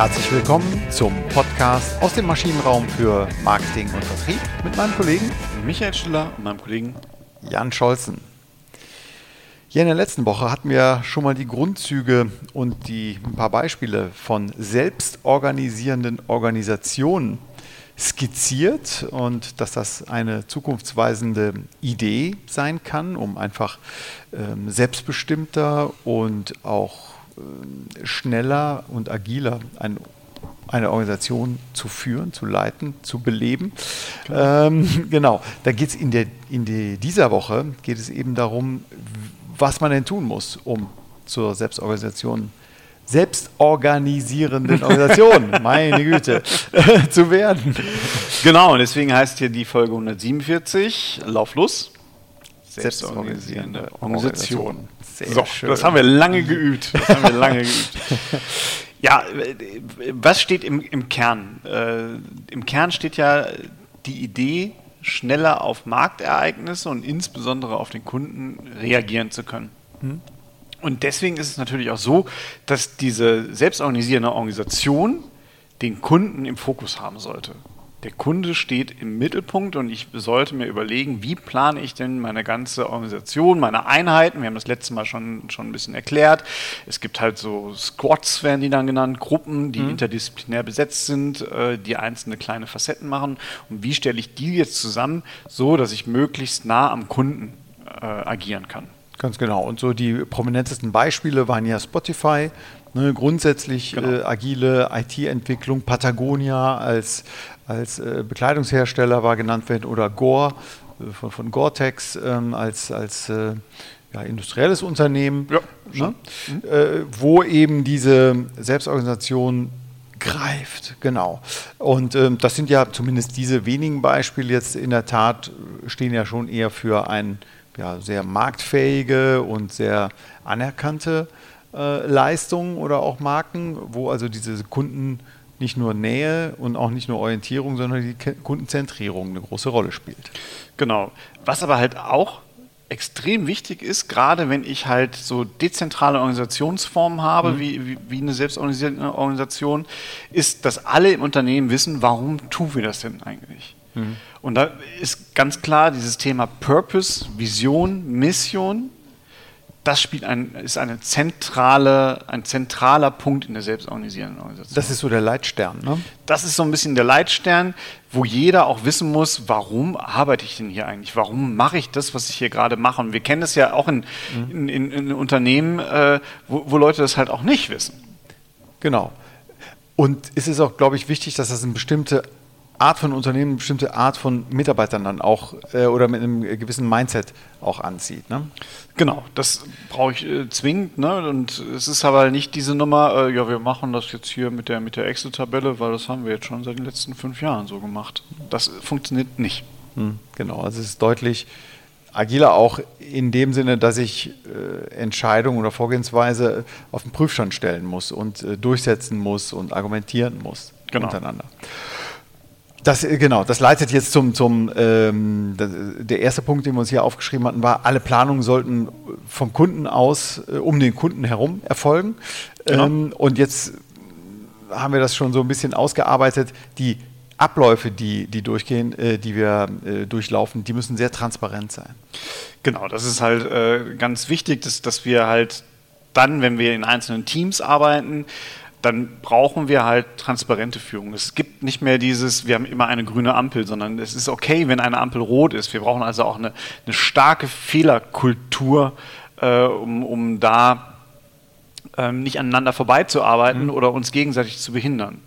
Herzlich willkommen zum Podcast aus dem Maschinenraum für Marketing und Vertrieb mit meinem Kollegen Michael Stiller und meinem Kollegen Jan Scholzen. Ja, in der letzten Woche hatten wir schon mal die Grundzüge und die ein paar Beispiele von selbstorganisierenden Organisationen skizziert und dass das eine zukunftsweisende Idee sein kann, um einfach ähm, selbstbestimmter und auch schneller und agiler ein eine Organisation zu führen, zu leiten, zu beleben. Genau, ähm, genau. da geht es in, der, in die, dieser Woche geht es eben darum, was man denn tun muss, um zur Selbstorganisation selbstorganisierenden Organisation, meine Güte, zu werden. Genau, und deswegen heißt hier die Folge 147, Lauf los. Selbstorganisierende Organisation. Sehr so, schön. das haben wir lange geübt. Das haben wir lange geübt. Ja, was steht im, im Kern? Äh, Im Kern steht ja die Idee, schneller auf Marktereignisse und insbesondere auf den Kunden reagieren zu können. Hm. Und deswegen ist es natürlich auch so, dass diese selbstorganisierende Organisation den Kunden im Fokus haben sollte. Der Kunde steht im Mittelpunkt und ich sollte mir überlegen, wie plane ich denn meine ganze Organisation, meine Einheiten. Wir haben das letzte Mal schon, schon ein bisschen erklärt. Es gibt halt so Squads, werden die dann genannt, Gruppen, die mhm. interdisziplinär besetzt sind, äh, die einzelne kleine Facetten machen. Und wie stelle ich die jetzt zusammen, so dass ich möglichst nah am Kunden äh, agieren kann? Ganz genau. Und so die prominentesten Beispiele waren ja Spotify, ne, grundsätzlich genau. äh, agile IT-Entwicklung, Patagonia als, als äh, Bekleidungshersteller war genannt werden oder Gore äh, von, von Gore-Tex ähm, als, als äh, ja, industrielles Unternehmen, ja, ne? mhm. Äh, wo eben diese Selbstorganisation greift, genau. Und ähm, das sind ja zumindest diese wenigen Beispiele jetzt in der Tat, stehen ja schon eher für ein ja, sehr marktfähige und sehr anerkannte äh, Leistungen oder auch Marken, wo also diese Kunden nicht nur Nähe und auch nicht nur Orientierung, sondern die Kundenzentrierung eine große Rolle spielt. Genau. Was aber halt auch extrem wichtig ist, gerade wenn ich halt so dezentrale Organisationsformen habe, mhm. wie, wie, wie, eine selbstorganisierte Organisation, ist, dass alle im Unternehmen wissen, warum tun wir das denn eigentlich? Mhm. Und da ist ganz klar dieses Thema Purpose, Vision, Mission. Das spielt ein, ist eine zentrale, ein zentraler Punkt in der selbstorganisierenden Organisation. Das ist so der Leitstern, ne? Das ist so ein bisschen der Leitstern, wo jeder auch wissen muss, warum arbeite ich denn hier eigentlich? Warum mache ich das, was ich hier gerade mache? Und wir kennen das ja auch in, mhm. in, in, in Unternehmen, äh, wo, wo Leute das halt auch nicht wissen. Genau. Und es ist auch, glaube ich, wichtig, dass das eine bestimmte Art von Unternehmen, eine bestimmte Art von Mitarbeitern dann auch äh, oder mit einem gewissen Mindset auch anzieht. Ne? Genau, das brauche ich äh, zwingend. Ne? Und es ist aber nicht diese Nummer, äh, ja, wir machen das jetzt hier mit der, mit der Excel-Tabelle, weil das haben wir jetzt schon seit den letzten fünf Jahren so gemacht. Das funktioniert nicht. Hm, genau, also es ist deutlich agiler auch in dem Sinne, dass ich äh, Entscheidungen oder Vorgehensweise auf den Prüfstand stellen muss und äh, durchsetzen muss und argumentieren muss genau. untereinander. Das, äh, genau, das leitet jetzt zum, zum ähm, der erste Punkt, den wir uns hier aufgeschrieben hatten, war, alle Planungen sollten vom Kunden aus, äh, um den Kunden herum erfolgen. Genau. Ähm, und jetzt haben wir das schon so ein bisschen ausgearbeitet. Die Abläufe, die, die durchgehen, äh, die wir äh, durchlaufen, die müssen sehr transparent sein. Genau, das ist halt äh, ganz wichtig, dass, dass wir halt dann, wenn wir in einzelnen Teams arbeiten, dann brauchen wir halt transparente Führung. Es gibt nicht mehr dieses, wir haben immer eine grüne Ampel, sondern es ist okay, wenn eine Ampel rot ist. Wir brauchen also auch eine, eine starke Fehlerkultur, äh, um, um da ähm, nicht aneinander vorbeizuarbeiten mhm. oder uns gegenseitig zu behindern.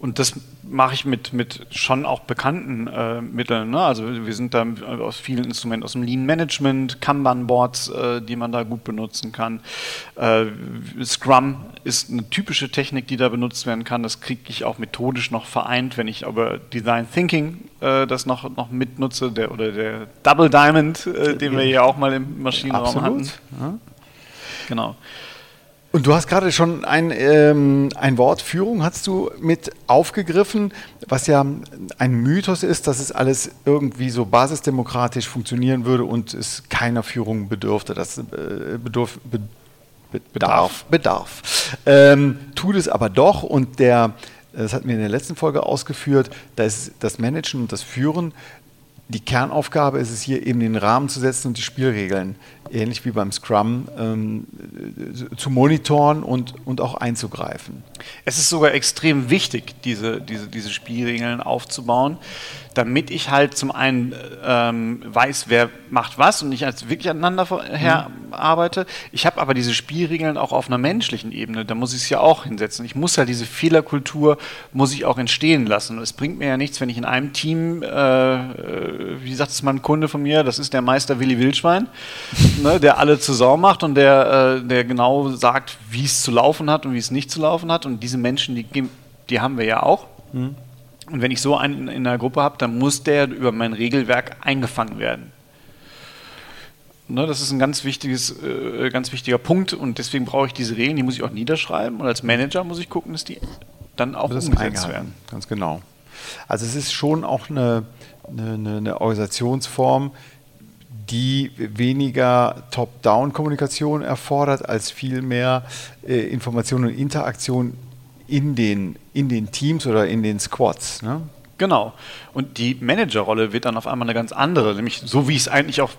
Und das mache ich mit, mit schon auch bekannten äh, Mitteln. Ne? Also wir sind da aus vielen Instrumenten, aus dem Lean Management, Kanban-Boards, äh, die man da gut benutzen kann. Äh, Scrum ist eine typische Technik, die da benutzt werden kann. Das kriege ich auch methodisch noch vereint, wenn ich aber Design Thinking äh, das noch, noch mitnutze, der, oder der Double Diamond, äh, den wir ja auch mal im Maschinenraum Absolut. hatten. Ja. Genau. Und du hast gerade schon ein, ähm, ein Wort Führung hast du mit aufgegriffen, was ja ein Mythos ist, dass es alles irgendwie so basisdemokratisch funktionieren würde und es keiner Führung bedürfte. Das äh, bedurf, be, Bedarf. Bedarf. Ähm, tut es aber doch und der, das hatten wir in der letzten Folge ausgeführt, da ist das Managen und das Führen die Kernaufgabe ist es hier eben den Rahmen zu setzen und die Spielregeln, ähnlich wie beim Scrum, ähm, zu monitoren und, und auch einzugreifen. Es ist sogar extrem wichtig, diese, diese, diese Spielregeln aufzubauen, damit ich halt zum einen ähm, weiß, wer macht was und ich als wirklich aneinander her mhm. arbeite. Ich habe aber diese Spielregeln auch auf einer menschlichen Ebene, da muss ich es ja auch hinsetzen. Ich muss ja diese Fehlerkultur, muss ich auch entstehen lassen. Es bringt mir ja nichts, wenn ich in einem Team, äh, äh wie sagt es mal ein Kunde von mir, das ist der Meister Willi Wildschwein, ne, der alle Sau macht und der, äh, der genau sagt, wie es zu laufen hat und wie es nicht zu laufen hat. Und diese Menschen, die, die haben wir ja auch. Mhm. Und wenn ich so einen in einer Gruppe habe, dann muss der über mein Regelwerk eingefangen werden. Ne, das ist ein ganz, wichtiges, äh, ganz wichtiger Punkt und deswegen brauche ich diese Regeln, die muss ich auch niederschreiben und als Manager muss ich gucken, dass die dann auch das umgesetzt werden. Ganz genau. Also es ist schon auch eine, eine, eine Organisationsform, die weniger Top-Down-Kommunikation erfordert, als vielmehr äh, Information und Interaktion in den, in den Teams oder in den Squads. Ne? Genau. Und die Managerrolle wird dann auf einmal eine ganz andere, nämlich so wie ich es eigentlich auch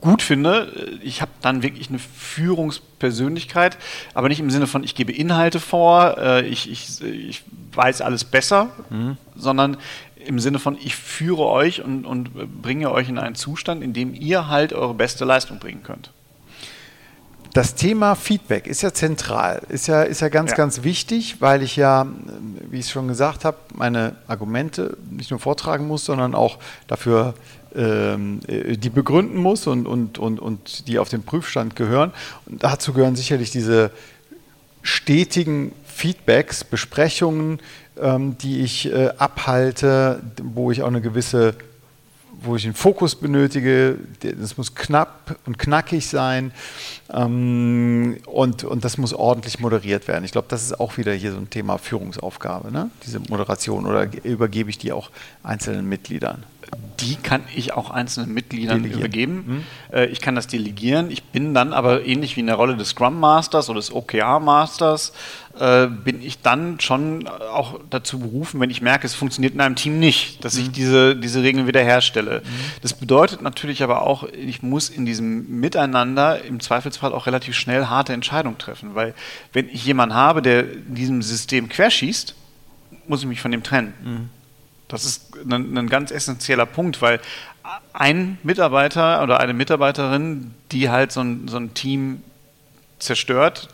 gut finde. Ich habe dann wirklich eine Führungspersönlichkeit, aber nicht im Sinne von, ich gebe Inhalte vor, äh, ich, ich, ich weiß alles besser, mhm. sondern im Sinne von, ich führe euch und, und bringe euch in einen Zustand, in dem ihr halt eure beste Leistung bringen könnt. Das Thema Feedback ist ja zentral, ist ja, ist ja ganz, ja. ganz wichtig, weil ich ja, wie ich es schon gesagt habe, meine Argumente nicht nur vortragen muss, sondern auch dafür ähm, äh, die begründen muss und, und, und, und die auf den Prüfstand gehören. Und dazu gehören sicherlich diese stetigen Feedbacks, Besprechungen, die ich äh, abhalte, wo ich auch eine gewisse wo ich den Fokus benötige. Das muss knapp und knackig sein ähm, und, und das muss ordentlich moderiert werden. Ich glaube, das ist auch wieder hier so ein Thema Führungsaufgabe, ne? diese Moderation. Oder übergebe ich die auch einzelnen Mitgliedern? Die kann ich auch einzelnen Mitgliedern delegieren. übergeben. Hm? Ich kann das delegieren. Ich bin dann aber ähnlich wie in der Rolle des Scrum Masters oder des OKR Masters äh, bin ich dann schon auch dazu berufen, wenn ich merke, es funktioniert in einem Team nicht, dass mhm. ich diese, diese Regeln wiederherstelle. Mhm. Das bedeutet natürlich aber auch, ich muss in diesem Miteinander im Zweifelsfall auch relativ schnell harte Entscheidungen treffen, weil wenn ich jemanden habe, der in diesem System querschießt, muss ich mich von dem trennen. Mhm. Das ist ein, ein, ganz essentieller Punkt, weil ein Mitarbeiter oder eine Mitarbeiterin, die halt so ein, so ein Team zerstört,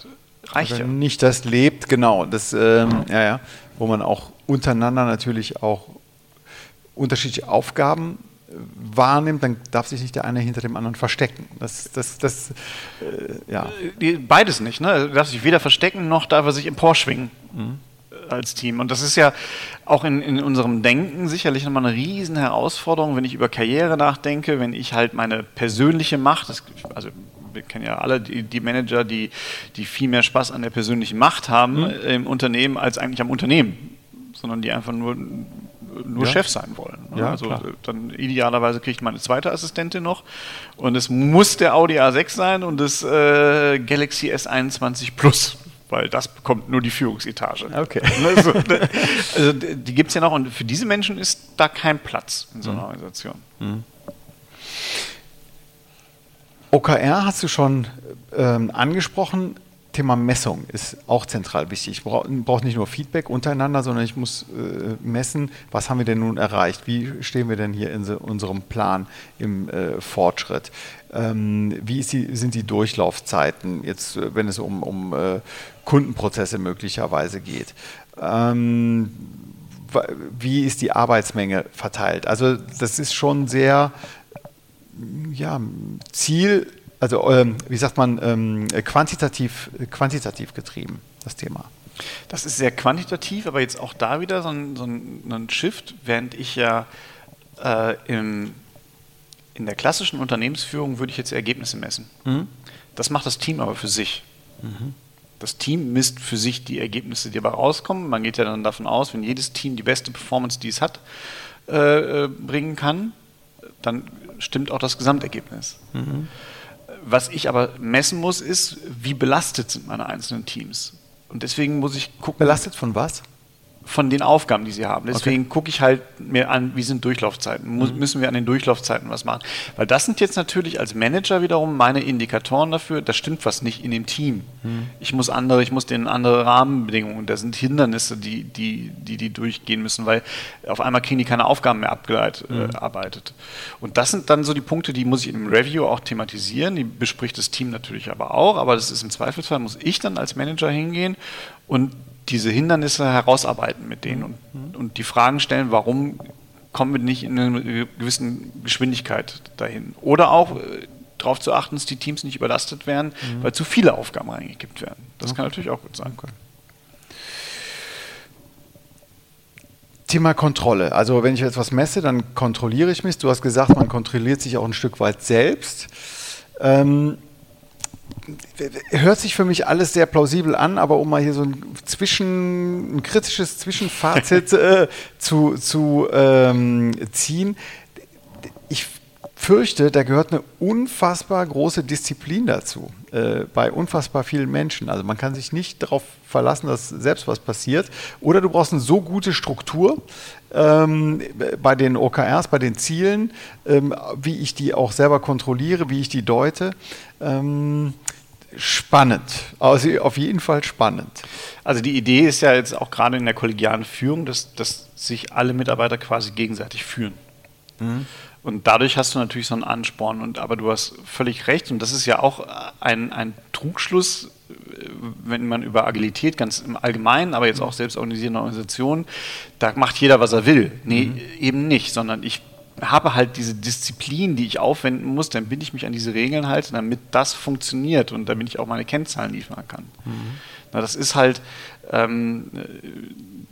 Reicht also ja. nicht das lebt, genau. Das, ähm, ja, ja, wo man auch untereinander natürlich auch unterschiedliche Aufgaben äh, wahrnimmt, dann darf sich nicht der eine hinter dem anderen verstecken. Das, das, das, äh, ja. Beides nicht. Ne? Er darf sich weder verstecken, noch darf er sich emporschwingen mhm. Als Team. Und das ist ja auch in, in unserem Denken sicherlich nochmal eine riesen Herausforderung, wenn ich über Karriere nachdenke, wenn ich halt meine persönliche Macht, das, also wir kennen ja alle die, die, Manager, die, die viel mehr Spaß an der persönlichen Macht haben mhm. im Unternehmen als eigentlich am Unternehmen, sondern die einfach nur nur ja. Chef sein wollen. Ne? Ja, also klar. dann idealerweise kriegt man eine zweite Assistentin noch und es muss der Audi A6 sein und das äh, Galaxy S21 Plus weil das bekommt nur die Führungsetage. Okay. Also, also die gibt es ja noch und für diese Menschen ist da kein Platz in so einer mhm. Organisation. Mhm. OKR hast du schon ähm, angesprochen. Thema Messung ist auch zentral wichtig. Ich brauche brauch nicht nur Feedback untereinander, sondern ich muss äh, messen, was haben wir denn nun erreicht? Wie stehen wir denn hier in so, unserem Plan im äh, Fortschritt? Ähm, wie die, sind die Durchlaufzeiten, jetzt, äh, wenn es um, um äh, Kundenprozesse möglicherweise geht? Ähm, wie ist die Arbeitsmenge verteilt? Also das ist schon sehr ja, Ziel, also ähm, wie sagt man, ähm, quantitativ, quantitativ getrieben, das Thema. Das ist sehr quantitativ, aber jetzt auch da wieder so ein, so ein Shift, während ich ja äh, im, in der klassischen Unternehmensführung würde ich jetzt Ergebnisse messen. Mhm. Das macht das Team aber für sich. Mhm. Das Team misst für sich die Ergebnisse, die dabei rauskommen. Man geht ja dann davon aus, wenn jedes Team die beste Performance, die es hat, äh, äh bringen kann, dann stimmt auch das Gesamtergebnis. Mhm. Was ich aber messen muss, ist, wie belastet sind meine einzelnen Teams. Und deswegen muss ich gucken. Belastet von was? Von den Aufgaben, die sie haben. Deswegen okay. gucke ich halt mir an, wie sind Durchlaufzeiten. Muss, mhm. Müssen wir an den Durchlaufzeiten was machen? Weil das sind jetzt natürlich als Manager wiederum meine Indikatoren dafür, da stimmt was nicht in dem Team. Mhm. Ich muss andere, ich muss denen andere Rahmenbedingungen, da sind Hindernisse, die, die, die, die durchgehen müssen, weil auf einmal kriegen die keine Aufgaben mehr abgeleitet. Mhm. Äh, Und das sind dann so die Punkte, die muss ich im Review auch thematisieren, die bespricht das Team natürlich aber auch, aber das ist im Zweifelsfall, muss ich dann als Manager hingehen und diese Hindernisse herausarbeiten mit denen und, mhm. und die Fragen stellen, warum kommen wir nicht in einer gewissen Geschwindigkeit dahin. Oder auch äh, darauf zu achten, dass die Teams nicht überlastet werden, mhm. weil zu viele Aufgaben reingekippt werden. Das okay. kann natürlich auch gut sein. Okay. Thema Kontrolle. Also wenn ich jetzt was messe, dann kontrolliere ich mich. Du hast gesagt, man kontrolliert sich auch ein Stück weit selbst. Ähm, hört sich für mich alles sehr plausibel an, aber um mal hier so ein, Zwischen, ein kritisches Zwischenfazit äh, zu, zu ähm, ziehen, ich fürchte, da gehört eine unfassbar große Disziplin dazu, äh, bei unfassbar vielen Menschen. Also man kann sich nicht darauf verlassen, dass selbst was passiert. Oder du brauchst eine so gute Struktur ähm, bei den OKRs, bei den Zielen, ähm, wie ich die auch selber kontrolliere, wie ich die deute. Ähm, spannend. Also auf jeden Fall spannend. Also die Idee ist ja jetzt auch gerade in der kollegialen Führung, dass, dass sich alle Mitarbeiter quasi gegenseitig führen. Mhm. Und dadurch hast du natürlich so einen Ansporn. Und, aber du hast völlig recht. Und das ist ja auch ein, ein Trugschluss, wenn man über Agilität ganz im Allgemeinen, aber jetzt auch selbstorganisierende Organisationen, da macht jeder, was er will. Nee, mhm. eben nicht, sondern ich habe halt diese Disziplin, die ich aufwenden muss, dann bin ich mich an diese Regeln halte, damit das funktioniert und damit ich auch meine Kennzahlen liefern kann. Mhm. Na, das ist halt, ähm,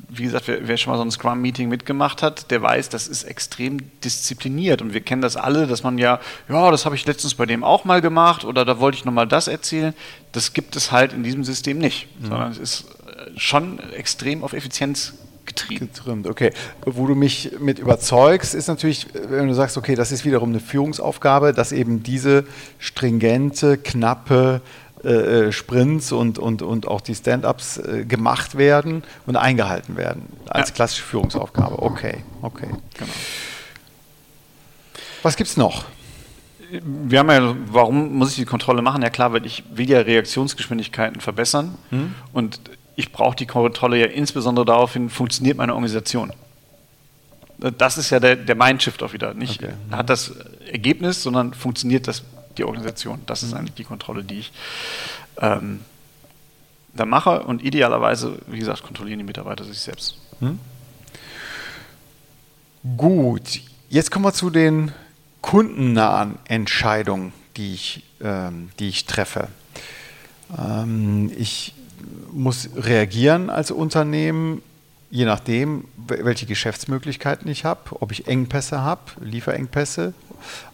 wie gesagt, wer, wer, schon mal so ein Scrum-Meeting mitgemacht hat, der weiß, das ist extrem diszipliniert. Und wir kennen das alle, dass man ja, ja, das habe ich letztens bei dem auch mal gemacht oder da wollte ich nochmal das erzählen. Das gibt es halt in diesem System nicht, mhm. sondern es ist äh, schon extrem auf Effizienz getrieben. Getrimmt, okay. Wo du mich mit überzeugst, ist natürlich, wenn du sagst, okay, das ist wiederum eine Führungsaufgabe, dass eben diese stringente, knappe äh, äh, Sprints und, und, und auch die Stand-ups äh, gemacht werden und eingehalten werden als ja. klassische Führungsaufgabe. Okay, okay. Genau. Was gibt es noch? Wir haben ja, warum muss ich die Kontrolle machen? Ja klar, weil ich will ja Reaktionsgeschwindigkeiten verbessern hm? und ich brauche die Kontrolle ja insbesondere daraufhin, funktioniert meine Organisation. Das ist ja der, der Mindshift auch wieder. Nicht okay. hat das Ergebnis, sondern funktioniert das die Organisation. Das ist eigentlich die Kontrolle, die ich ähm, da mache. Und idealerweise, wie gesagt, kontrollieren die Mitarbeiter sich selbst. Hm? Gut, jetzt kommen wir zu den kundennahen Entscheidungen, die ich, ähm, die ich treffe. Ähm, ich muss reagieren als Unternehmen, je nachdem, welche Geschäftsmöglichkeiten ich habe, ob ich Engpässe habe, Lieferengpässe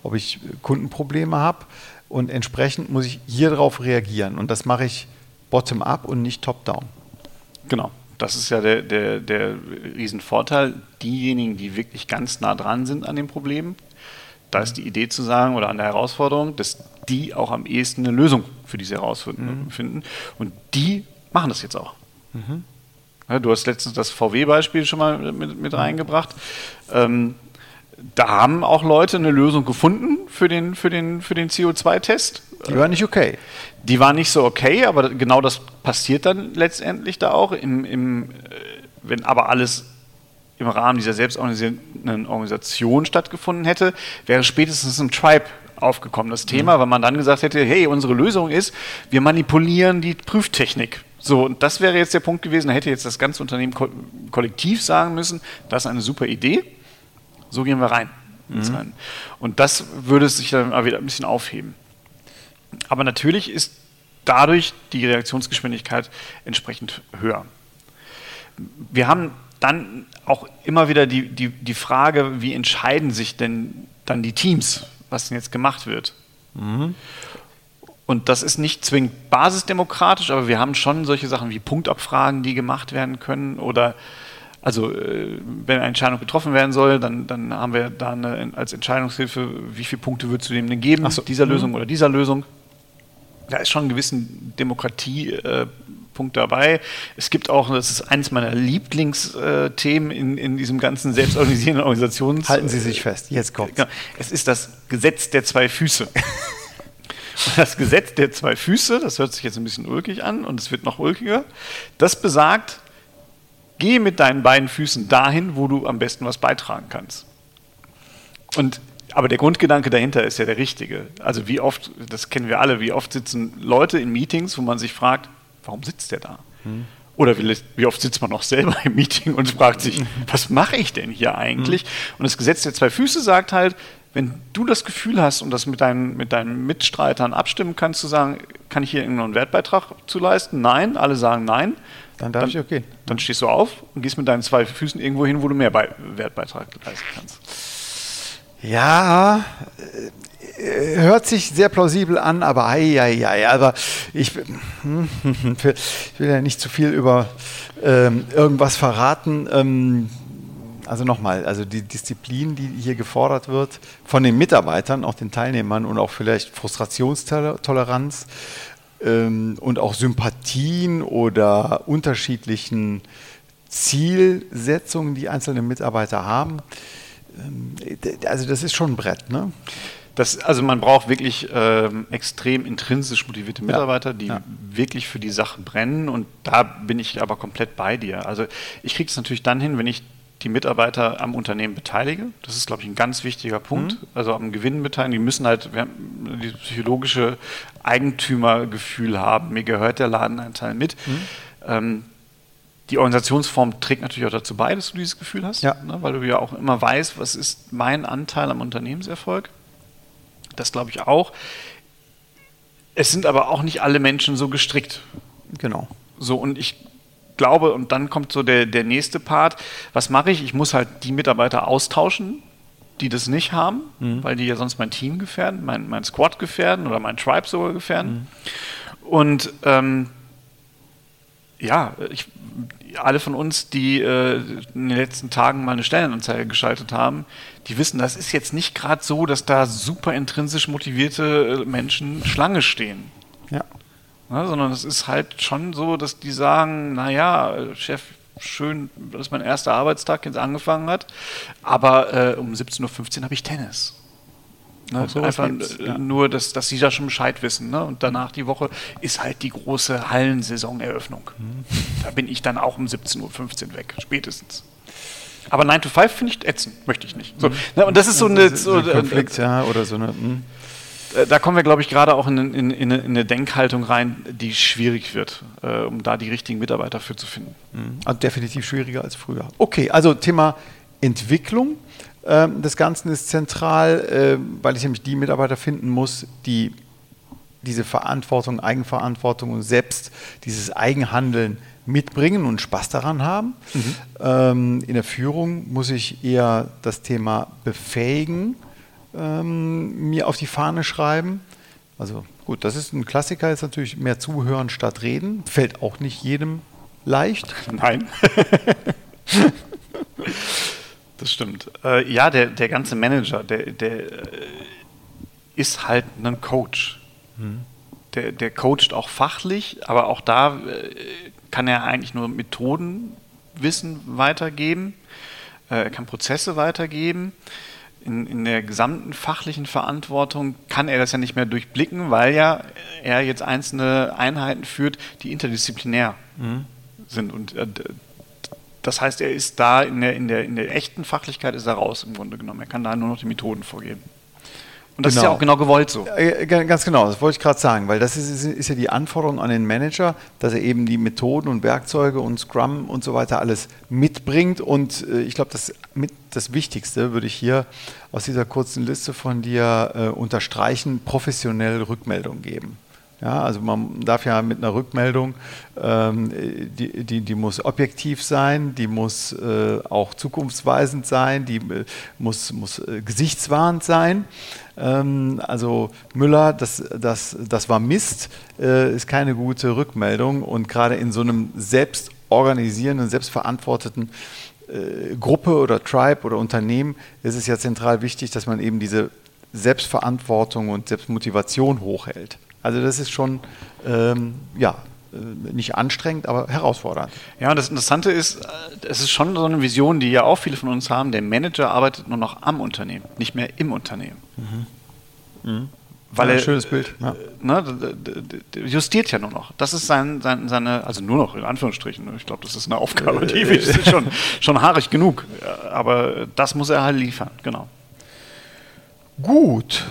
ob ich Kundenprobleme habe. Und entsprechend muss ich hier darauf reagieren. Und das mache ich bottom-up und nicht top-down. Genau. Das ist ja der, der, der Riesenvorteil. Diejenigen, die wirklich ganz nah dran sind an den Problemen, da ist die Idee zu sagen oder an der Herausforderung, dass die auch am ehesten eine Lösung für diese Herausforderung mhm. finden. Und die machen das jetzt auch. Mhm. Ja, du hast letztens das VW-Beispiel schon mal mit, mit reingebracht. Ähm, da haben auch Leute eine Lösung gefunden für den, für den, für den CO2-Test. Die war nicht okay. Die war nicht so okay, aber genau das passiert dann letztendlich da auch. Im, im, äh, wenn aber alles im Rahmen dieser selbstorganisierten Organisation stattgefunden hätte, wäre spätestens ein Tribe aufgekommen, das Thema, mhm. weil man dann gesagt hätte, hey, unsere Lösung ist, wir manipulieren die Prüftechnik. So, und das wäre jetzt der Punkt gewesen, da hätte jetzt das ganze Unternehmen ko kollektiv sagen müssen, das ist eine super Idee, so gehen wir rein. Mhm. Und das würde sich dann wieder ein bisschen aufheben. Aber natürlich ist dadurch die Reaktionsgeschwindigkeit entsprechend höher. Wir haben dann auch immer wieder die, die, die Frage, wie entscheiden sich denn dann die Teams, was denn jetzt gemacht wird. Mhm. Und das ist nicht zwingend basisdemokratisch, aber wir haben schon solche Sachen wie Punktabfragen, die gemacht werden können oder also äh, wenn eine Entscheidung getroffen werden soll, dann, dann haben wir da eine, als Entscheidungshilfe, wie viele Punkte würdest du dem denn geben, so. dieser mhm. Lösung oder dieser Lösung. da ist schon ein gewissen Demokratiepunkt äh, dabei. Es gibt auch, das ist eines meiner Lieblingsthemen in, in diesem ganzen selbstorganisierenden Organisations. Halten Sie sich fest, jetzt kommt genau. es. ist das Gesetz der zwei Füße. das Gesetz der zwei Füße, das hört sich jetzt ein bisschen ulkig an und es wird noch ulkiger, das besagt, geh mit deinen beiden Füßen dahin, wo du am besten was beitragen kannst. Und aber der Grundgedanke dahinter ist ja der richtige. Also wie oft, das kennen wir alle, wie oft sitzen Leute in Meetings, wo man sich fragt, warum sitzt der da? Hm. Oder wie, wie, oft sitzt man auch selber im Meeting und fragt sich, was mache ich denn hier eigentlich? Hm. Und das Gesetz der zwei Füße sagt halt, wenn du das Gefühl hast und das mit deinen, mit deinen Mitstreitern abstimmen kannst, zu sagen, kann ich hier irgendeinen Wertbeitrag zu leisten? Nein, alle sagen nein. Dann darf dann, ich okay. Dann stehst du auf und gehst mit deinen zwei Füßen irgendwo hin, wo du mehr Be Wertbeitrag leisten kannst. Ja, äh, hört sich sehr plausibel an, aber ei, ei, ei, aber ich, hm, ich will ja nicht zu viel über ähm, irgendwas verraten. Ähm, also nochmal, also die Disziplin, die hier gefordert wird von den Mitarbeitern, auch den Teilnehmern und auch vielleicht Frustrationstoleranz ähm, und auch Sympathien oder unterschiedlichen Zielsetzungen, die einzelne Mitarbeiter haben ähm, also das ist schon ein Brett, ne? Das, also man braucht wirklich ähm, extrem intrinsisch motivierte Mitarbeiter, die ja. wirklich für die Sache brennen und da bin ich aber komplett bei dir. Also ich kriege es natürlich dann hin, wenn ich die Mitarbeiter am Unternehmen beteilige. Das ist, glaube ich, ein ganz wichtiger Punkt. Mhm. Also am Gewinn beteiligen. Die müssen halt dieses psychologische Eigentümergefühl haben. Mir gehört der Ladenanteil mit. Mhm. Ähm, die Organisationsform trägt natürlich auch dazu bei, dass du dieses Gefühl hast, ja. ne, weil du ja auch immer weißt, was ist mein Anteil am Unternehmenserfolg. Das glaube ich auch. Es sind aber auch nicht alle Menschen so gestrickt. Genau. So, und ich glaube, und dann kommt so der, der nächste Part, was mache ich? Ich muss halt die Mitarbeiter austauschen, die das nicht haben, mhm. weil die ja sonst mein Team gefährden, mein, mein Squad gefährden oder mein Tribe sogar gefährden. Mhm. Und ähm, ja, ich, alle von uns, die äh, in den letzten Tagen mal eine Stellenanzeige geschaltet haben, die wissen, das ist jetzt nicht gerade so, dass da super intrinsisch motivierte äh, Menschen Schlange stehen. Ja. Ja. Sondern es ist halt schon so, dass die sagen, naja, Chef, schön, dass mein erster Arbeitstag jetzt angefangen hat, aber äh, um 17.15 Uhr habe ich Tennis. Ne? Einfach ja. nur, dass, dass sie da schon Bescheid wissen. Ne? Und danach die Woche ist halt die große Hallensaisoneröffnung. Mhm. Da bin ich dann auch um 17.15 Uhr weg, spätestens. Aber 9 to 5 finde ich ätzend, möchte ich nicht. So, ne? Und das ist so eine. So, ein Konflikt, ja, oder so eine. Mh. Äh, da kommen wir, glaube ich, gerade auch in, in, in, eine Denkhaltung rein, die schwierig wird, äh, um da die richtigen Mitarbeiter für zu finden. Mhm. Also definitiv schwieriger als früher. Okay, also Thema Entwicklung ähm, des Ganzen ist zentral, äh, weil ich nämlich die Mitarbeiter finden muss, die diese Verantwortung, Eigenverantwortung und selbst dieses Eigenhandeln mitbringen und Spaß daran haben. Mhm. Ähm, in der Führung muss ich eher das Thema befähigen, ähm, mir auf die Fahne schreiben. Also gut, das ist ein Klassiker, ist natürlich mehr zuhören statt reden. Fällt auch nicht jedem leicht. Nein. Das stimmt. Äh, ja, der, der ganze Manager, der, der äh, ist halt ein Coach. Mhm. Der, der coacht auch fachlich, aber auch da äh, kann er eigentlich nur Methodenwissen weitergeben. Äh, er kann Prozesse weitergeben. In, in der gesamten fachlichen Verantwortung kann er das ja nicht mehr durchblicken, weil ja er jetzt einzelne Einheiten führt, die interdisziplinär mhm. sind. Und äh, das heißt, er ist da in der, in, der, in der echten Fachlichkeit ist er raus im Grunde genommen. Er kann da nur noch die Methoden vorgeben. Und das genau. ist ja auch genau gewollt so. Äh, ganz genau, das wollte ich gerade sagen, weil das ist, ist, ja die Anforderung an den Manager, dass er eben die Methoden und Werkzeuge und Scrum und so weiter alles mitbringt. Und äh, ich glaube, das, das Wichtigste würde ich hier aus dieser kurzen Liste von dir äh, unterstreichen, professionell Rückmeldung geben. Ja, also man darf ja mit einer Rückmeldung, ähm, die, die, die, muss objektiv sein, die muss äh, auch zukunftsweisend sein, die äh, muss, muss äh, gesichtswahrend sein. Ähm, also Müller, das, das, das war Mist, äh, ist keine gute Rückmeldung und gerade in so einem selbstorganisierenden, selbstverantworteten äh, Gruppe oder Tribe oder Unternehmen ist es ja zentral wichtig, dass man eben diese Selbstverantwortung und Selbstmotivation hochhält. Also das ist schon, ähm, ja, äh, nicht anstrengend, aber herausfordernd. Ja, und das Interessante ist, äh, es ist schon so eine Vision, die ja auch viele von uns haben. Der Manager arbeitet nur noch am Unternehmen, nicht mehr im Unternehmen. Mhm. Mhm. Weil ja, er, schönes Bild. Ja. Ne, justiert ja nur noch. Das ist sein, sein, seine, also nur noch in Anführungsstrichen. Ne? Ich glaube, das ist eine Aufgabe, die ist schon, schon haarig genug. Aber das muss er halt liefern, genau. Gut.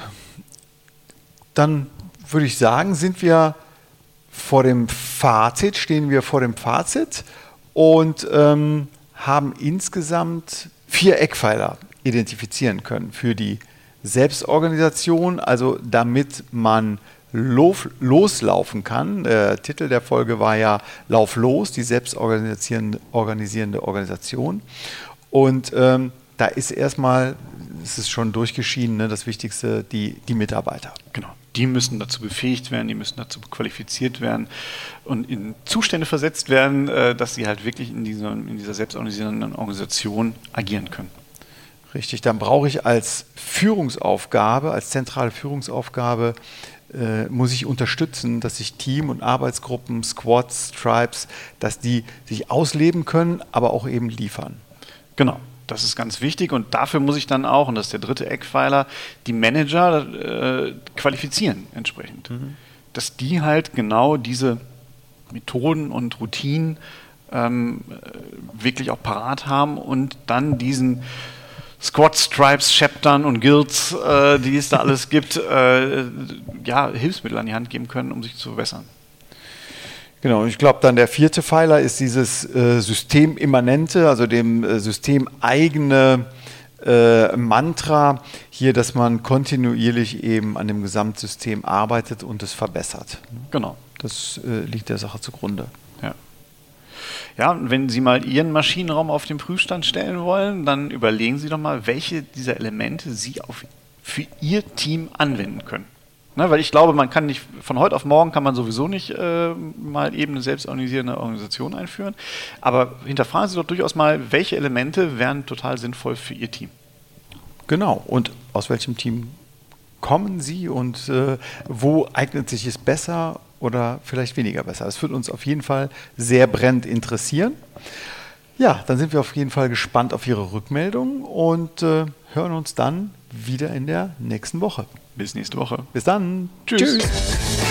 Dann würde ich sagen, sind wir vor dem Fazit, stehen wir vor dem Fazit und ähm, haben insgesamt vier Eckpfeiler identifizieren können für die Selbstorganisation, also damit man loslaufen kann. Der Titel der Folge war ja Lauf los, die selbstorganisierende Organisation. Und ähm, da ist erstmal, es ist schon durchgeschieden, ne, das Wichtigste, die, die Mitarbeiter. Genau die müssen dazu befähigt werden, die müssen dazu qualifiziert werden und in Zustände versetzt werden, äh, dass sie halt wirklich in dieser, in dieser selbstorganisierenden Organisation agieren können. Richtig, dann brauche ich als Führungsaufgabe, als zentrale Führungsaufgabe, äh, muss ich unterstützen, dass sich Team und Arbeitsgruppen, Squads, Tribes, dass die sich ausleben können, aber auch eben liefern. Genau. Das ist ganz wichtig und dafür muss ich dann auch, und das ist der dritte Eckpfeiler, die Manager äh, qualifizieren entsprechend. Mhm. Dass die halt genau diese Methoden und Routinen ähm, wirklich auch parat haben und dann diesen Squad Stripes, Chaptern und Guilds, äh, die es da alles gibt, äh, ja, Hilfsmittel an die Hand geben können, um sich zu verbessern. Genau, ich glaube dann der vierte Pfeiler ist dieses äh, Systemimmanente, also dem äh, System eigene äh, Mantra hier, dass man kontinuierlich eben an dem Gesamtsystem arbeitet und es verbessert. Genau. Das äh, liegt der Sache zugrunde. Ja. Ja, und wenn Sie mal Ihren Maschinenraum auf den Prüfstand stellen wollen, dann überlegen Sie doch mal, welche dieser Elemente Sie auf, für Ihr Team anwenden können. Ne, weil ich glaube, man kann nicht, von heute auf morgen kann man sowieso nicht äh, mal eben eine selbstorganisierende Organisation einführen. Aber hinterfragen Sie doch durchaus mal, welche Elemente wären total sinnvoll für Ihr Team. Genau. Und aus welchem Team kommen Sie und äh, wo eignet sich es besser oder vielleicht weniger besser? Das wird uns auf jeden Fall sehr brennend interessieren. Ja, dann sind wir auf jeden Fall gespannt auf Ihre Rückmeldung und äh, hören uns dann wieder in der nächsten Woche. Bis nächste Woche. Bis dann. Tschüss. Tschüss.